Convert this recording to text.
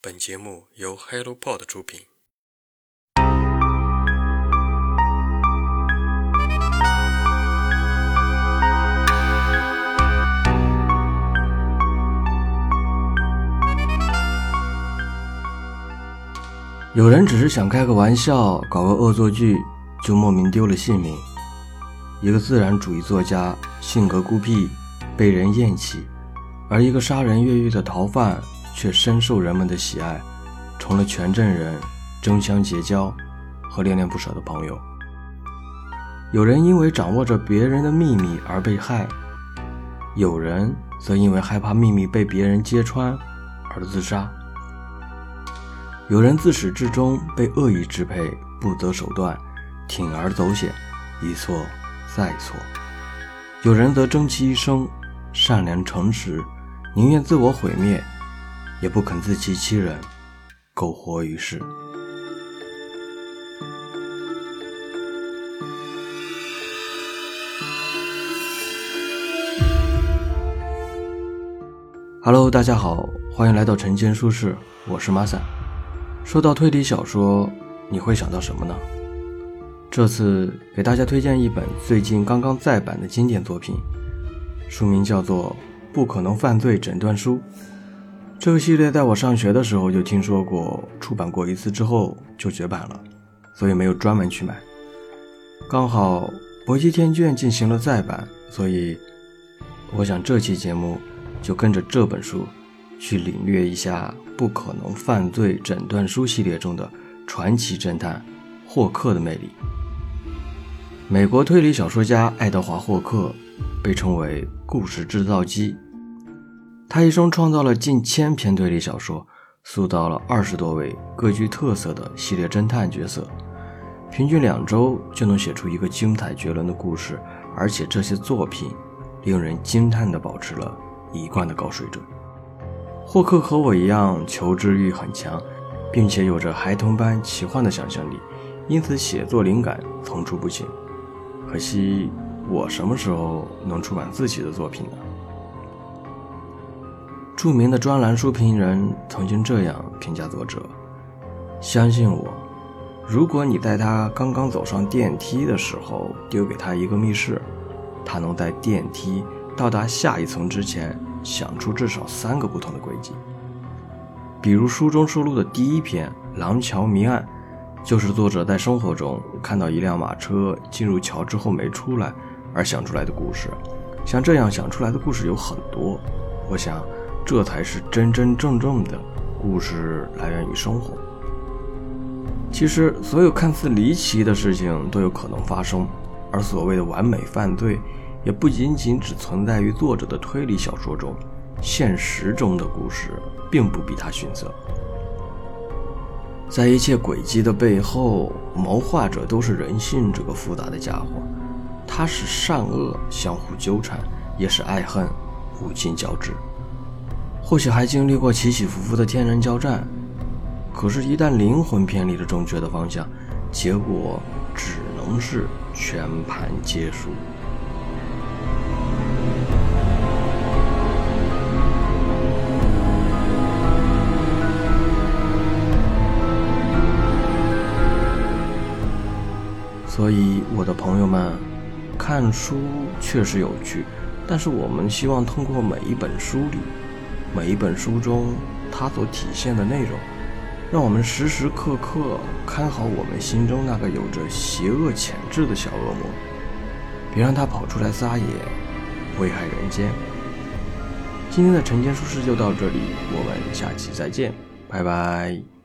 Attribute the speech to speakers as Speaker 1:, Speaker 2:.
Speaker 1: 本节目由 HelloPod 出品。
Speaker 2: 有人只是想开个玩笑，搞个恶作剧，就莫名丢了性命。一个自然主义作家，性格孤僻，被人厌弃；而一个杀人越狱的逃犯，却深受人们的喜爱，成了全镇人争相结交和恋恋不舍的朋友。有人因为掌握着别人的秘密而被害，有人则因为害怕秘密被别人揭穿而自杀。有人自始至终被恶意支配，不择手段，铤而走险，一错再错；有人则终其一生善良诚实，宁愿自我毁灭，也不肯自欺欺人，苟活于世。Hello，大家好，欢迎来到晨间书室，我是马散。说到推理小说，你会想到什么呢？这次给大家推荐一本最近刚刚再版的经典作品，书名叫做《不可能犯罪诊断书》。这个系列在我上学的时候就听说过，出版过一次之后就绝版了，所以没有专门去买。刚好博基天卷进行了再版，所以我想这期节目就跟着这本书。去领略一下《不可能犯罪诊断书》系列中的传奇侦探霍克的魅力。美国推理小说家爱德华·霍克被称为“故事制造机”，他一生创造了近千篇推理小说，塑造了二十多位各具特色的系列侦探角色，平均两周就能写出一个精彩绝伦的故事，而且这些作品令人惊叹地保持了一贯的高水准。霍克和我一样，求知欲很强，并且有着孩童般奇幻的想象力，因此写作灵感层出不穷。可惜我什么时候能出版自己的作品呢？著名的专栏书评人曾经这样评价作者：“相信我，如果你在他刚刚走上电梯的时候丢给他一个密室，他能在电梯到达下一层之前。”想出至少三个不同的轨迹，比如书中收录的第一篇《廊桥谜案》，就是作者在生活中看到一辆马车进入桥之后没出来而想出来的故事。像这样想出来的故事有很多，我想这才是真真正正的故事来源于生活。其实，所有看似离奇的事情都有可能发生，而所谓的完美犯罪。也不仅仅只存在于作者的推理小说中，现实中的故事并不比他逊色。在一切诡计的背后，谋划者都是人性这个复杂的家伙，他使善恶相互纠缠，也使爱恨无尽交织。或许还经历过起起伏伏的天人交战，可是，一旦灵魂偏离了正确的方向，结果只能是全盘皆输。所以，我的朋友们，看书确实有趣，但是我们希望通过每一本书里、每一本书中它所体现的内容，让我们时时刻刻看好我们心中那个有着邪恶潜质的小恶魔，别让他跑出来撒野，危害人间。今天的晨间书事就到这里，我们下期再见，拜拜。